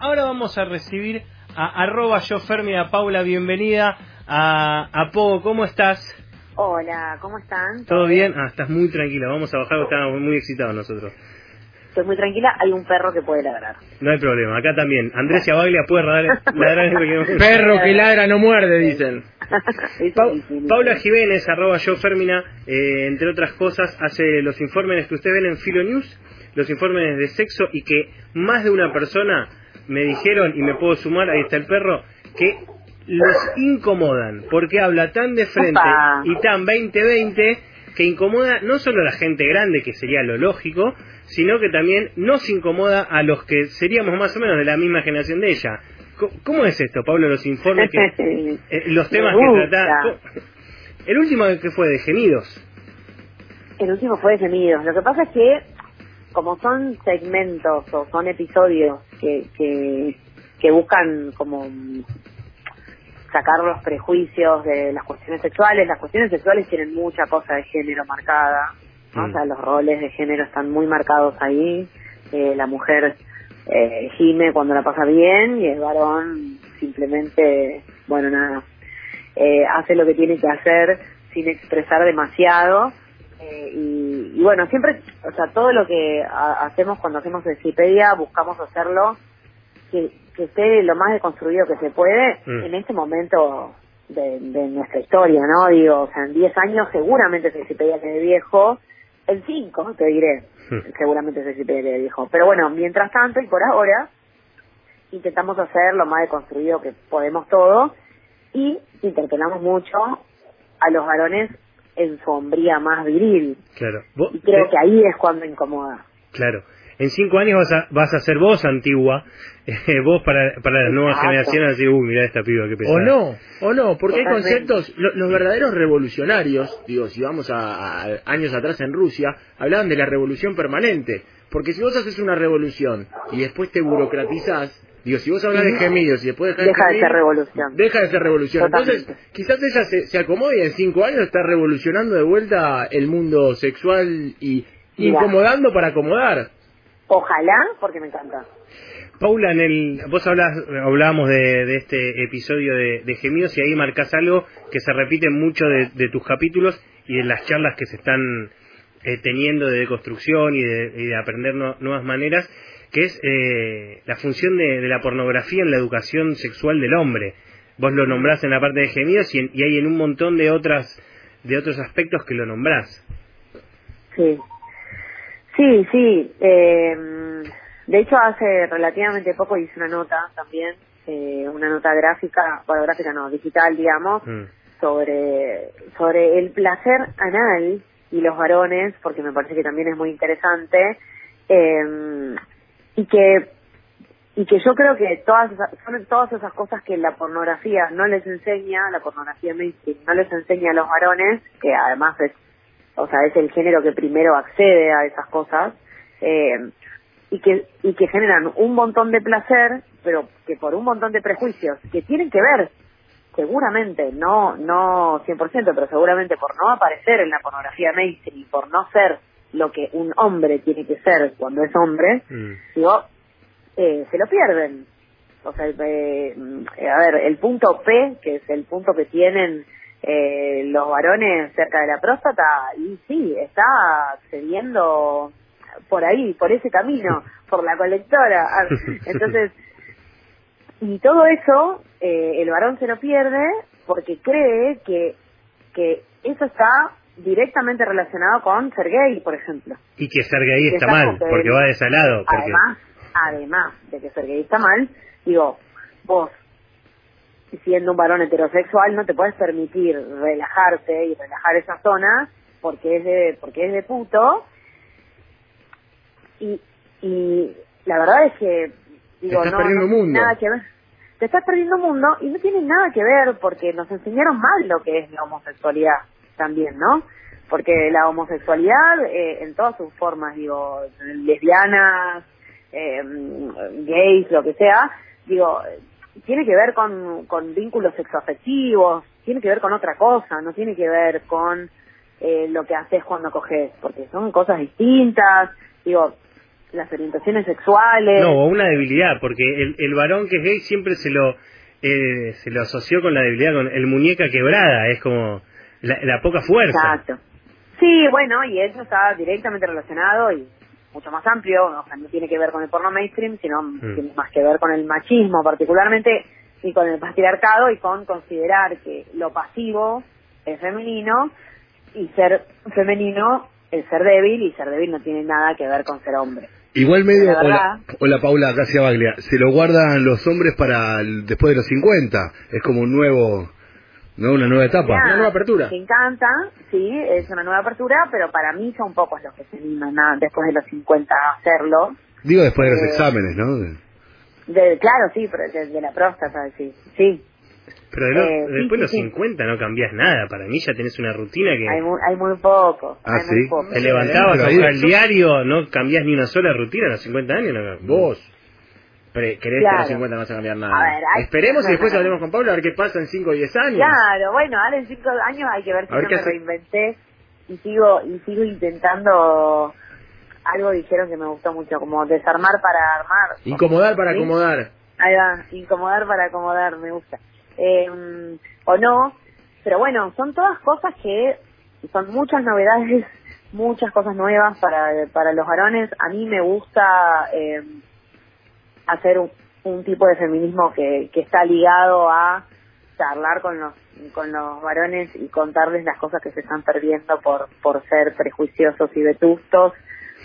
Ahora vamos a recibir a arroba yo Fermi, a Paula, bienvenida a, a Pogo, ¿cómo estás? Hola, ¿cómo están? ¿Todo bien? Ah, estás muy tranquila, vamos a bajar, estamos muy excitados nosotros. Estoy muy tranquila, hay un perro que puede ladrar. No hay problema, acá también. Andrés y Abaglia puede ladrar, ladrar en cualquier momento. Perro que ladra no muerde, dicen. Pa-. Paula Jiménez, arroba yo Fermina, eh, entre otras cosas, hace los informes que usted ven en Filo News, los informes de sexo y que más de una persona me dijeron, y me puedo sumar, ahí está el perro, que los incomodan, porque habla tan de frente Opa. y tan 2020 que incomoda no solo a la gente grande, que sería lo lógico, sino que también nos incomoda a los que seríamos más o menos de la misma generación de ella. ¿Cómo es esto, Pablo, los informes que... Eh, los temas que trata. El último que fue de gemidos. El último fue de gemidos. Lo que pasa es que, como son segmentos o son episodios que, que, que buscan como sacar los prejuicios de las cuestiones sexuales, las cuestiones sexuales tienen mucha cosa de género marcada, ¿no? Mm. o sea, los roles de género están muy marcados ahí. Eh, la mujer eh, gime cuando la pasa bien y el varón simplemente, bueno, nada, eh, hace lo que tiene que hacer sin expresar demasiado. Eh, y, y bueno, siempre, o sea, todo lo que ha- hacemos cuando hacemos Wikipedia, buscamos hacerlo que, que esté lo más deconstruido que se puede Mm. en este momento de, de nuestra historia, ¿no? Digo, o sea, en 10 años seguramente Wikipedia quede viejo, en 5 te diré, Mm. seguramente Wikipedia quede viejo. Pero bueno, mientras tanto y por ahora, intentamos hacer lo más deconstruido que podemos todo y interpelamos mucho a los varones en su hombría más viril. Claro. Vos- Y creo que ahí es cuando incomoda. Claro. En cinco años vas a, vas a ser vos antigua, eh, vos para, para las nuevas Exacto. generaciones, así, uy, mirá esta piba, qué pesada. O no, o no, porque hay conceptos, lo- los verdaderos revolucionarios, digo, si vamos a, a años atrás en Rusia, hablaban de la revolución permanente. Porque si vos haces una revolución y después te burocratizás, digo, si vos hablas de gemidos y después dejas Deja de gemir, ser revolución. Deja de ser revolución. Totalmente. Entonces, quizás ella se, se acomode y en cinco años está revolucionando de vuelta el mundo sexual y Mira. incomodando para acomodar. Ojalá, porque me encanta. Paula, en el, vos hablás, hablábamos de, de este episodio de, de gemidos y ahí marcás algo que se repite mucho de, de tus capítulos y de las charlas que se están eh, teniendo de deconstrucción y de, y de aprender no- nuevas maneras, que es eh, la función de, de la pornografía en la educación sexual del hombre. Vos lo nombrás en la parte de gemidos y, en- y hay en un montón de otras de otros aspectos que lo nombrás. Sí. Sí, sí. eh, de hecho, hace relativamente poco hice una nota también, eh, una nota gráfica, bueno, gráfica no, digital, digamos, Mm. sobre, sobre el placer anal y los varones, porque me parece que también es muy interesante, eh, y que y que yo creo que todas son todas esas cosas que la pornografía no les enseña, la pornografía mainstream no les enseña a los varones, que además es, o sea, es el género que primero accede a esas cosas, eh, y que y que generan un montón de placer, pero que por un montón de prejuicios que tienen que ver seguramente, no no 100%, pero seguramente por no aparecer en la pornografía mainstream, por no ser lo que un hombre tiene que ser cuando es hombre, Mm. digo, eh, se lo pierden. O sea, eh, mm, a ver, el punto P, que es el punto que tienen eh, los varones cerca de la próstata, y sí, está accediendo por ahí, por ese camino, por la colectora. Ah, Entonces, y todo eso, eh, el varón se lo pierde porque cree que, que eso está directamente relacionado con ser gay, por ejemplo. Y que ser gay está mal, que porque va de ese lado. Porque... Además, además de que ser gay está mal, digo, vos siendo un varón heterosexual no te puedes permitir relajarte y relajar esa zona porque es de porque es de puto y y la verdad es que digo estás no, perdiendo no mundo. nada que ver te estás perdiendo mundo y no tiene nada que ver porque nos enseñaron mal lo que es la homosexualidad también no porque la homosexualidad eh, en todas sus formas digo lesbianas eh, gays lo que sea digo tiene que ver con, con vínculos sexoafectivos, tiene que ver con otra cosa, no tiene que ver con eh, lo que haces cuando coges, porque son cosas distintas. Digo, las orientaciones sexuales. No, una debilidad, porque el, el varón que es gay siempre se lo eh, se lo asoció con la debilidad, con el muñeca quebrada, es como la, la poca fuerza. Exacto. Sí, bueno, y eso está directamente relacionado y mucho más amplio, o sea, no tiene que ver con el porno mainstream, sino Mm. tiene más que ver con el machismo particularmente y con el patriarcado y con considerar que lo pasivo es femenino y ser femenino es ser débil y ser débil no tiene nada que ver con ser hombre. Igual medio, hola, hola Paula, Casia Baglia, se lo guardan los hombres para el- después de los 50, es como un nuevo, ¿no? Una nueva etapa. Ya, Una nueva apertura. Me encanta, sí, es una nueva apertura, pero para mí son pocos los que se animan a- después de los 50 a hacerlo. Digo después de los Eh, exámenes, ¿no? De- De, claro, sí, pero de, de la próstata, sí. Sí, Pero de lo- Eh, sí, después de los sí, sí. 50 no cambiás nada, para mí ya tenés una rutina que hay muy, hay muy poco. Ah, hay muy ¿sí? poco. te levantabas a buscar el diario, no cambiás ni una sola rutina a los 50 años. No, Vos. Pre- ¿Crees que Claro. a los 50 no vas a cambiar nada? A ver, hay- Esperemos y después no, no. hablemos con Pablo a ver qué pasa en 5 o 10 años. Claro, bueno, ahora en cinco años hay que ver si ver no me hace. reinventé y sigo y sigo intentando algo dijeron que me gustó mucho, como desarmar para armar. Incomodar para ¿Sí? acomodar. Ahí va, incomodar para acomodar, me gusta. Eh, o no, pero bueno, son todas cosas que son muchas novedades, muchas cosas nuevas para, para los varones. A mí me gusta eh, hacer un, un tipo de feminismo que, que está ligado a charlar con los con los varones y contarles las cosas que se están perdiendo por por ser prejuiciosos y vetustos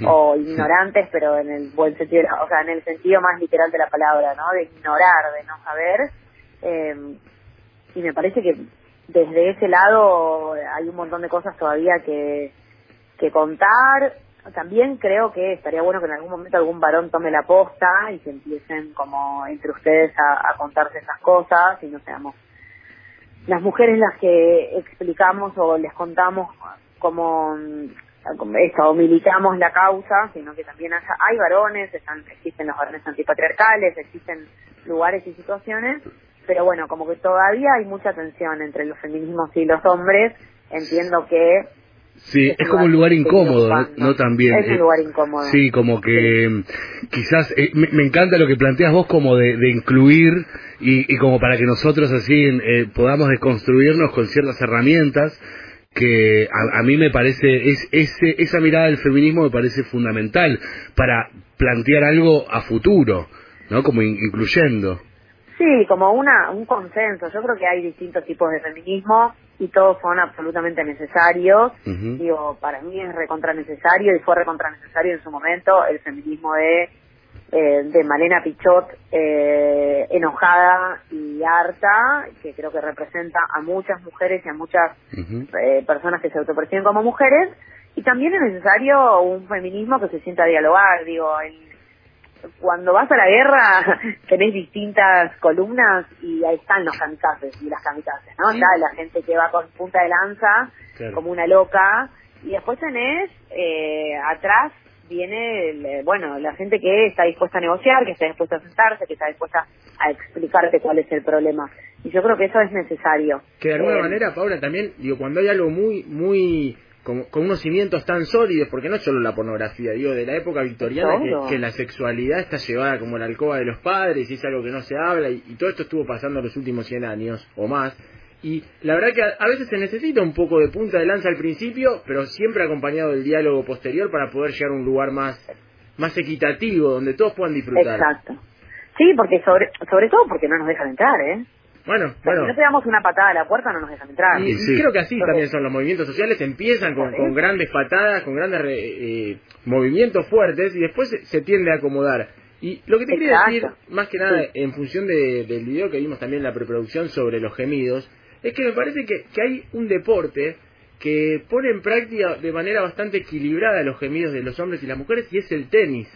o ignorantes, pero en el buen sentido, o sea, en el sentido más literal de la palabra, ¿no? De ignorar, de no saber. Eh, y me parece que desde ese lado hay un montón de cosas todavía que, que contar. También creo que estaría bueno que en algún momento algún varón tome la posta y se empiecen como entre ustedes a, contarse esas cosas y no seamos las mujeres las que explicamos o les contamos como esto, o militamos la causa, sino que también haya- hay varones, están, existen los varones antipatriarcales, existen lugares y situaciones, pero bueno, como que todavía hay mucha tensión entre los feminismos y los hombres, entiendo que Sí, es como un lugar incómodo, ¿no? También. Es un eh, lugar incómodo. Sí, como que quizás, eh, me, me encanta lo que planteas vos como de, de incluir y, y como para que nosotros así eh, podamos desconstruirnos con ciertas herramientas que a, a mí me parece, es, ese, esa mirada del feminismo me parece fundamental para plantear algo a futuro, ¿no? Como in- incluyendo. Sí, como una un consenso. Yo creo que hay distintos tipos de feminismo y todos son absolutamente necesarios. Digo, para mí es recontra necesario y fue recontra necesario en su momento el feminismo de eh, de Malena Pichot eh, enojada y harta, que creo que representa a muchas mujeres y a muchas eh, personas que se autoperciben como mujeres. Y también es necesario un feminismo que se sienta a dialogar. Digo, el, cuando vas a la guerra tenés distintas columnas y ahí están los kamikazes y las kamikazes, ¿no? Está la gente que va con punta de lanza Claro. como una loca y después tenés eh, atrás viene el, eh, bueno la gente que está dispuesta a negociar que está dispuesta a sentarse que está dispuesta a explicarte cuál es el problema y yo creo que eso es necesario Que de alguna Eh, manera, Paula, también, digo, cuando hay algo muy, muy, con, con unos cimientos tan sólidos, porque no es solo la pornografía, digo, de la época victoriana, que, que la sexualidad está llevada como la alcoba de los padres, y es algo que no se habla, y, y todo esto estuvo pasando en los últimos 100 años o más. Y la verdad que a, a veces se necesita un poco de punta de lanza al principio, pero siempre acompañado del diálogo posterior para poder llegar a un lugar más, más equitativo, donde todos puedan disfrutar. exacto sí porque sobre sobre todo porque no nos dejan entrar eh Bueno, bueno. si no te damos una patada a la puerta no nos dejan entrar Y, y Sí. creo que así Entonces- también son los movimientos sociales, empiezan con, grandes patadas, con grandes re- eh, movimientos fuertes y después se, se tiende a acomodar. Y lo que te quería decir, más que nada Sí. en función de- del video que vimos también en la preproducción sobre los gemidos, es que me parece que, que hay un deporte que pone en práctica de manera bastante equilibrada los gemidos de los hombres y las mujeres y es el tenis.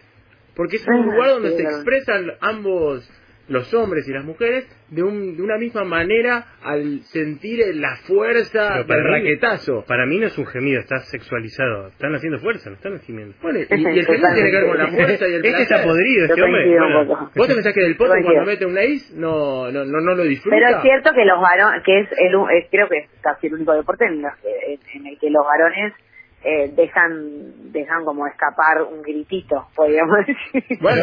Porque es un Ah, lugar donde sí, se expresan ambos los hombres y las mujeres de, un, de una misma manera al sentir la fuerza del mí- raquetazo. Para mí no es un gemido, está sexualizado. Están haciendo fuerza, no están gimiendo. Bueno, y, y el gemido tiene que ver con la fuerza y el Este placer. está podrido, este hombre. Bueno, poco. ¿Vos te pensás que del poto cuando mete un ace no, no, no, no lo disfruta? Pero es cierto que los varones, que es el, es- creo que es casi el único deporte en, los que- en el que los varones eh, dejan dejan como escapar un gritito, podríamos decir. Bueno,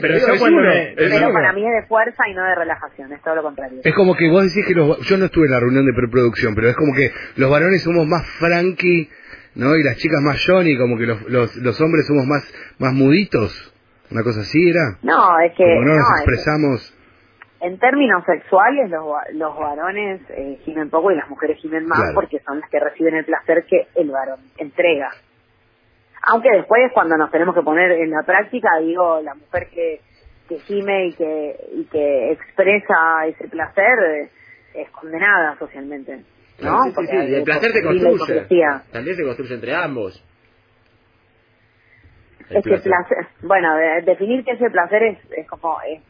pero eso cuando uno, me- Pero uno. para mí es de fuerza y no de relajación, es todo lo contrario. Es como que vos decís que los, yo no estuve en la reunión de preproducción, pero es como que los varones somos más franky, ¿no? Y las chicas más Johnny, como que los, los, los hombres somos más, más muditos. Una cosa así era. No, es que Como no no, nos es- expresamos. En términos sexuales los, los varones eh, gimen poco y las mujeres gimen más Claro. porque son las que reciben el placer que el varón entrega. Aunque después cuando nos tenemos que poner en la práctica, digo, la mujer que, que gime y que, y que expresa ese placer eh, es condenada socialmente. ¿no? Sí, el placer se construye. hipocresía. También se construye entre ambos. El Ese placer, bueno, de- definir que ese placer es, es como, es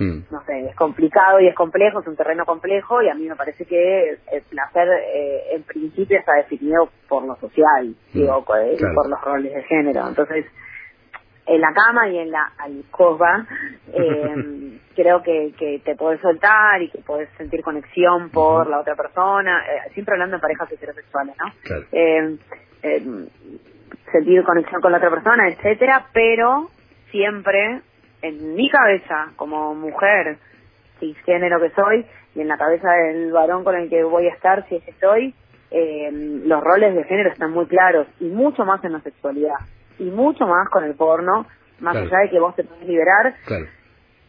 Mm. no sé, es complicado y es complejo, es un terreno complejo y a mí me parece que el placer eh, en principio está definido por lo social, digo, co- y claro. por los roles de género. Entonces, en la cama y en la alcoba, eh, creo que, que te puedes soltar y que puedes sentir conexión por la otra persona, eh, siempre hablando de parejas heterosexuales, ¿no? Claro. eh, eh, sentir conexión con la otra persona, etcétera, pero siempre en mi cabeza como mujer cisgénero que soy y en la cabeza del varón con el que voy a estar si es que estoy, eh, los roles de género están muy claros y mucho más en la sexualidad y mucho más con el porno, más Claro. allá de que vos te puedes liberar, Claro.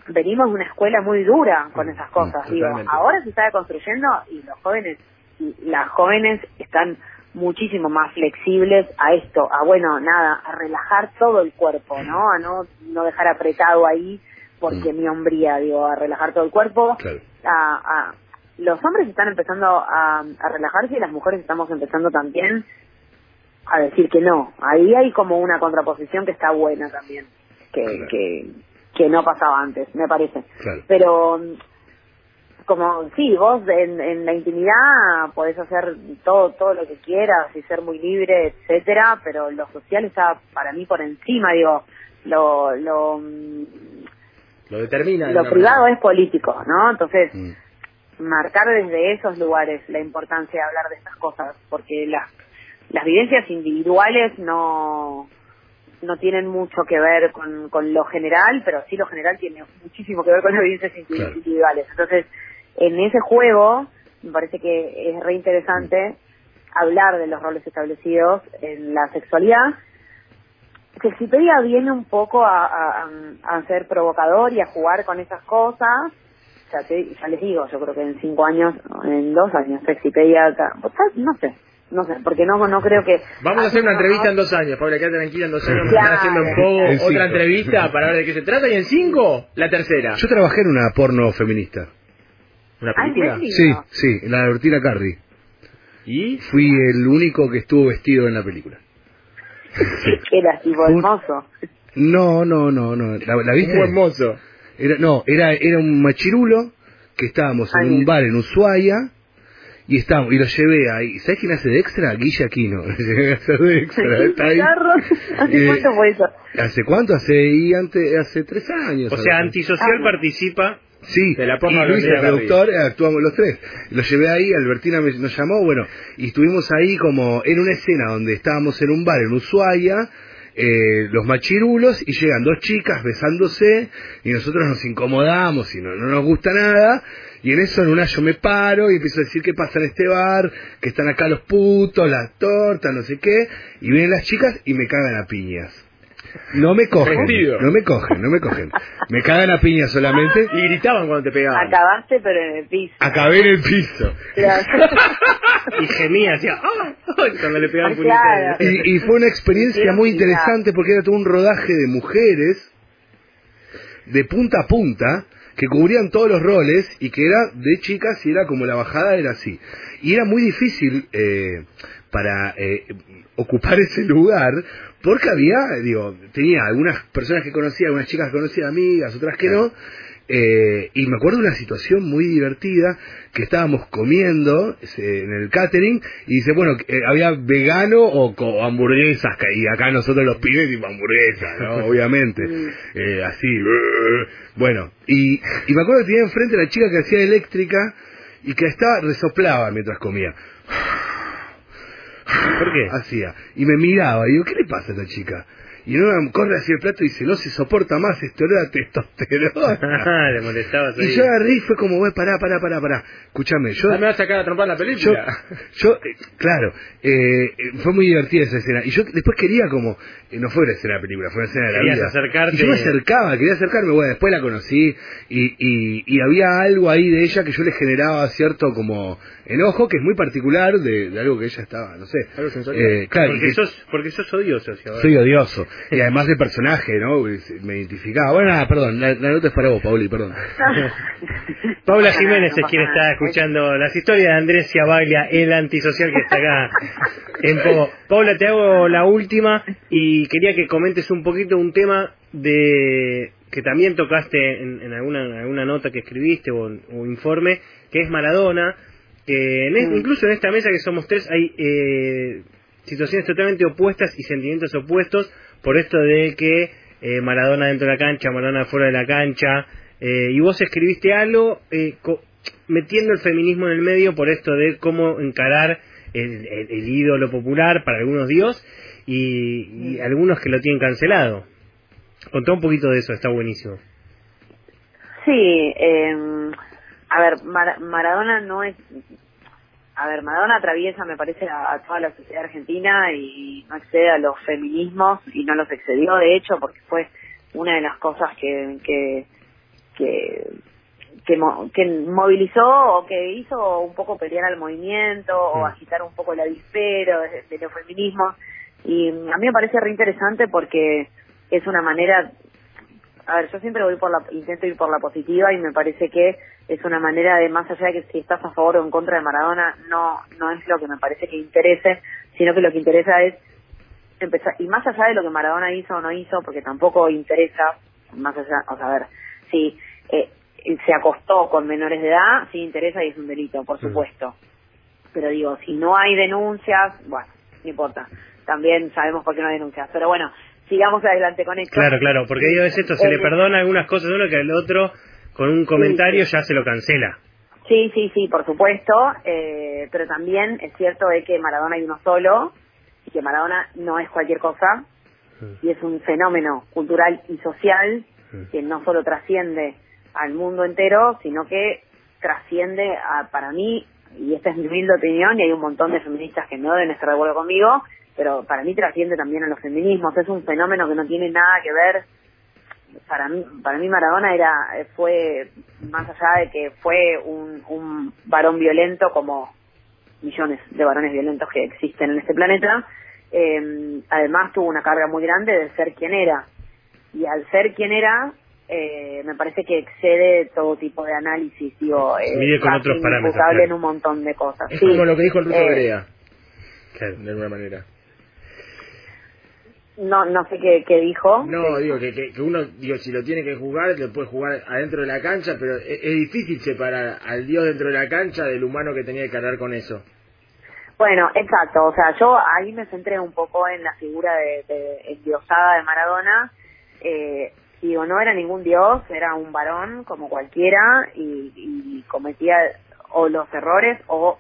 venimos de una escuela muy dura con esas cosas. Mm, Digo, ahora se está construyendo y los jóvenes, y las jóvenes están muchísimo más flexibles a esto, a bueno, nada, a relajar todo el cuerpo, ¿no? A no, no dejar apretado ahí porque Mm. mi hombría, digo, a relajar todo el cuerpo. Claro. A, a- los hombres están empezando a, a relajarse y las mujeres estamos empezando también a decir que no. Ahí hay como una contraposición que está buena también, que, Claro. que, que no pasaba antes, me parece. Claro. Pero como sí, vos en, en la intimidad podés hacer todo todo lo que quieras y ser muy libre, etcétera, pero lo social está para mí por encima, digo, lo lo Lo determina. de lo privado manera. es político, ¿no? Entonces, Mm. marcar desde esos lugares la importancia de hablar de estas cosas, porque las las vivencias individuales no no tienen mucho que ver con, con lo general, pero sí lo general tiene muchísimo que ver con las vivencias Claro. individuales. Entonces, en ese juego, me parece que es re interesante hablar de los roles establecidos en la sexualidad, que Wikipedia viene un poco a, a, a ser provocador y a jugar con esas cosas. O sea, te- ya les digo, yo creo que en cinco años, en dos años, Wikipedia, no sé, no sé, porque no no creo que... Vamos a hacer una entrevista en dos años, Paula, quédate tranquila, en dos años a estar haciendo un poco otra entrevista para ver de qué se trata y en cinco, la tercera. Yo trabajé en una porno feminista. ¿Una Ay, película? ¿en Sí, sí, en la de Bertina Carri. ¿Y? Fui el único que estuvo vestido en la película. Era tipo hermoso. No, no, no, no. ¿La, la viste? Buen mozo. Era, no, era, era un machirulo que estábamos en Ay, un bar en Ushuaia y estábamos, y lo llevé ahí. ¿Sabes quién hace de extra? Guilla Aquino. Llegué a hacer de extra. Está ahí. Bizarro. ¿Hace Eh, cuánto fue eso? ¿Hace cuánto? Hace, y antes, hace tres años. O sea, antisocial Ah. participa. Sí, De la y Luis, el productor, actuamos los tres. Lo llevé ahí, Albertina me- nos llamó, bueno, y estuvimos ahí como en una escena donde estábamos en un bar en Ushuaia, eh, los machirulos, y llegan dos chicas besándose, y nosotros nos incomodamos y no, no nos gusta nada, y en eso en una yo me paro y empiezo a decir qué pasa en este bar, que están acá los putos, las tortas, no sé qué, y vienen las chicas y me cagan a piñas. No me cogen, Vestido. no me cogen, no me cogen. Me cagan a piñas solamente. Y gritaban cuando te pegaban. Acabaste, pero en el piso. Acabé en el piso. Claro. Y gemía, hacía, ¡ah! Cuando le pegaban claro. Y, y fue una experiencia muy interesante porque era todo un rodaje de mujeres de punta a punta que cubrían todos los roles y que era de chicas y era como la bajada era así. Y era muy difícil eh, para eh, ocupar ese lugar porque había, digo, tenía algunas personas que conocía, algunas chicas que conocía, amigas, otras que no. Eh, y me acuerdo de una situación muy divertida que estábamos comiendo en el catering y dice, bueno, eh, había vegano o, hamburguesas, que- y acá nosotros los pibes tipo hamburguesas, ¿no? Obviamente, Eh, así, bueno, y, y me acuerdo que tenía enfrente a la chica que hacía eléctrica y que estaba, resoplaba mientras comía. ¿Por qué? Hacía. Y me miraba, y digo, ¿qué le pasa a esta chica? Y no corre hacia el plato y dice, no se soporta más este olor a testosterona. Le molestaba y yo agarré y fue como, güey, pará, pará, pará, pará. Escúchame, yo... me va a sacar a trompar la película. yo eh, claro, eh, eh, fue muy divertida esa escena. Y yo después quería como, eh, no fue una escena de la película, fue una escena de la Querías vida. acercarte. Y yo me acercaba, quería acercarme, bueno, después la conocí y, y, y había algo ahí de ella que yo le generaba cierto como enojo, que es muy particular de, de algo que ella estaba, no sé. Algo sensorial. Claro, Porque que- sos, porque sos odioso, ahora- soy odioso. Y además de personaje, ¿no? Me identificaba. Bueno, nada, perdón, la, la nota es para vos, Pauli, perdón. Paula Jiménez es quien está escuchando las historias de Andrés Ciabaglia, el antisocial que está acá en Pogo. Paula, te hago la última y quería que comentes un poquito un tema de que también tocaste en, en alguna, en alguna nota que escribiste o, o informe, que es Maradona, que en es- Mm. incluso en esta mesa que somos tres hay eh, situaciones totalmente opuestas y sentimientos opuestos por esto de que eh, Maradona dentro de la cancha, Maradona fuera de la cancha, eh, y vos escribiste algo eh, co- metiendo el feminismo en el medio por esto de cómo encarar el, el- el ídolo popular para algunos dios y, y algunos que lo tienen cancelado. Contá un poquito de eso, está buenísimo. Sí, eh, a ver, Mar- Maradona no es... A ver, Maradona atraviesa, me parece, a, a toda la sociedad argentina y no excede a los feminismos y no los excedió, de hecho, porque fue una de las cosas que que que, que, mo- que movilizó o que hizo un poco pelear al movimiento o Mm. agitar un poco el avispero de, de los feminismos. Y a mí me parece re interesante porque es una manera a ver, yo siempre voy por la, intento ir por la positiva y me parece que es una manera de, más allá de que si estás a favor o en contra de Maradona, no, no es lo que me parece que interese, sino que lo que interesa es empezar, y más allá de lo que Maradona hizo o no hizo, porque tampoco interesa, más allá, o sea, a ver, si eh, se acostó con menores de edad, sí interesa y es un delito, por supuesto. Pero digo, si no hay denuncias, bueno, no importa. También sabemos por qué no hay denuncias. Pero bueno, sigamos adelante con esto. Claro, claro, porque digo, es esto, se le Eh, perdona algunas cosas a uno que al otro con un comentario ya se lo cancela. Sí, sí, sí, por supuesto, eh, pero también es cierto de que Maradona hay uno solo y que Maradona no es cualquier cosa y es un fenómeno cultural y social que no solo trasciende al mundo entero, sino que trasciende a, para mí, y esta es mi humilde opinión, y hay un montón de feministas que no deben estar de acuerdo conmigo, pero para mí trasciende también a los feminismos, es un fenómeno que no tiene nada que ver para mí, para mí Maradona era, fue, más allá de que fue un, un varón violento como millones de varones violentos que existen en este planeta, eh, además tuvo una carga muy grande de ser quien era. Y al ser quien era, eh, me parece que excede todo tipo de análisis, digo, eh, mide con otros parámetros, claro. en un montón de cosas. Es Sí. como lo que dijo el ruso Eh, Berea, Claro. de alguna manera. No, no sé qué, qué dijo. No, digo que, que, que uno, digo, si lo tiene que jugar, lo puede jugar adentro de la cancha, pero es, es difícil separar al Dios dentro de la cancha del humano que tenía que cargar con eso. Bueno, exacto. O sea, yo ahí me centré un poco en la figura de, de endiosada de Maradona. Eh, digo, no era ningún dios, era un varón como cualquiera y, y cometía o los errores o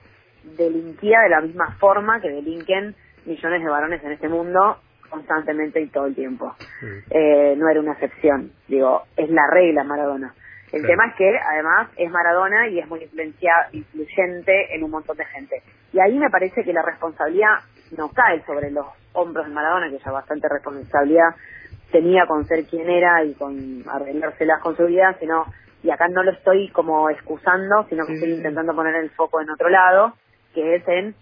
delinquía de la misma forma que delinquen millones de varones en este mundo constantemente y todo el tiempo. Eh, no era una excepción. Digo, es la regla Maradona. El Claro. tema es que además es Maradona y es muy influencia, influyente en un montón de gente. Y ahí me parece que la responsabilidad no cae sobre los hombros de Maradona, que ya bastante responsabilidad tenía con ser quien era y con arreglárselas con su vida, sino, y acá no lo estoy como excusando, sino que Sí, estoy intentando poner el foco en otro lado, que es en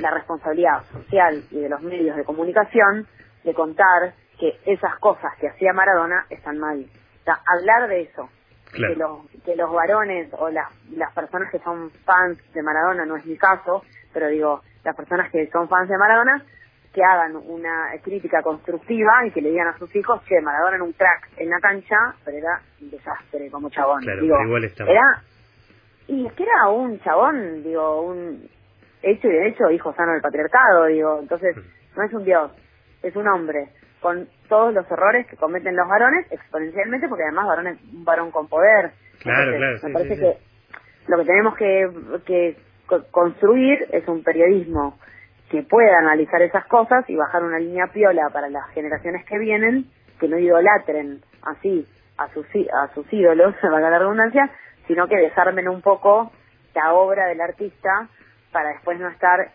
la responsabilidad social y de los medios de comunicación de contar que esas cosas que hacía Maradona están mal. O sea, hablar de eso, Claro. que los que los varones o las las personas que son fans de Maradona no es mi caso pero digo las personas que son fans de Maradona que hagan una crítica constructiva y que le digan a sus hijos que Maradona era un crack en la cancha pero era un desastre como chabón Claro, digo pero igual está mal. era y es que era un chabón digo un hecho y derecho hijo sano del patriarcado digo entonces no es un dios es un hombre con todos los errores que cometen los varones exponencialmente porque además varón es un varón con poder. Claro, Entonces, claro, me sí, parece sí, que lo que tenemos que, que co- construir es un periodismo que pueda analizar esas cosas y bajar una línea piola para las generaciones que vienen, que no idolatren así a sus, a sus ídolos, valga la redundancia, sino que desarmen un poco la obra del artista para después no estar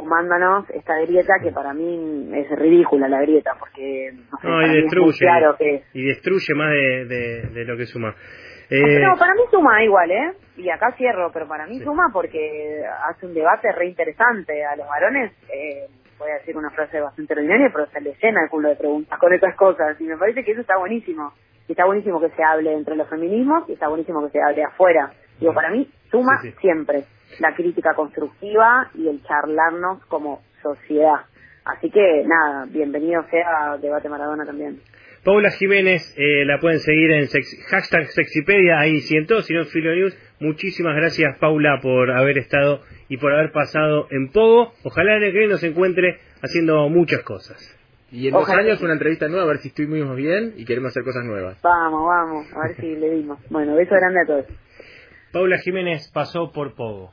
fumándonos esta grieta que para mí es ridícula la grieta porque no, y destruye y destruye más de, de, lo que suma. Eh... no para mí suma igual eh y acá cierro pero para mí suma porque hace un debate re interesante a los varones. Eh, voy a decir una frase bastante ordinaria pero se le llena el culo de preguntas con estas cosas y me parece que eso está buenísimo. Y está buenísimo que se hable entre los feminismos y está buenísimo que se hable afuera. Digo para mí suma siempre la crítica constructiva y el charlarnos como sociedad. Así que nada, bienvenido sea Debate Maradona también. Paula Jiménez, eh, la pueden seguir en hashtag Sexipedia, ahí siento, si no Filo News. Muchísimas gracias Paula por haber estado y por haber pasado en Pogo. Ojalá en el que nos encuentre haciendo muchas cosas. Y en dos años una entrevista nueva, a ver si estuvimos bien y queremos hacer cosas nuevas. Vamos, vamos, a ver si le dimos. Bueno, beso grande a todos. Paula Jiménez pasó por Pogo.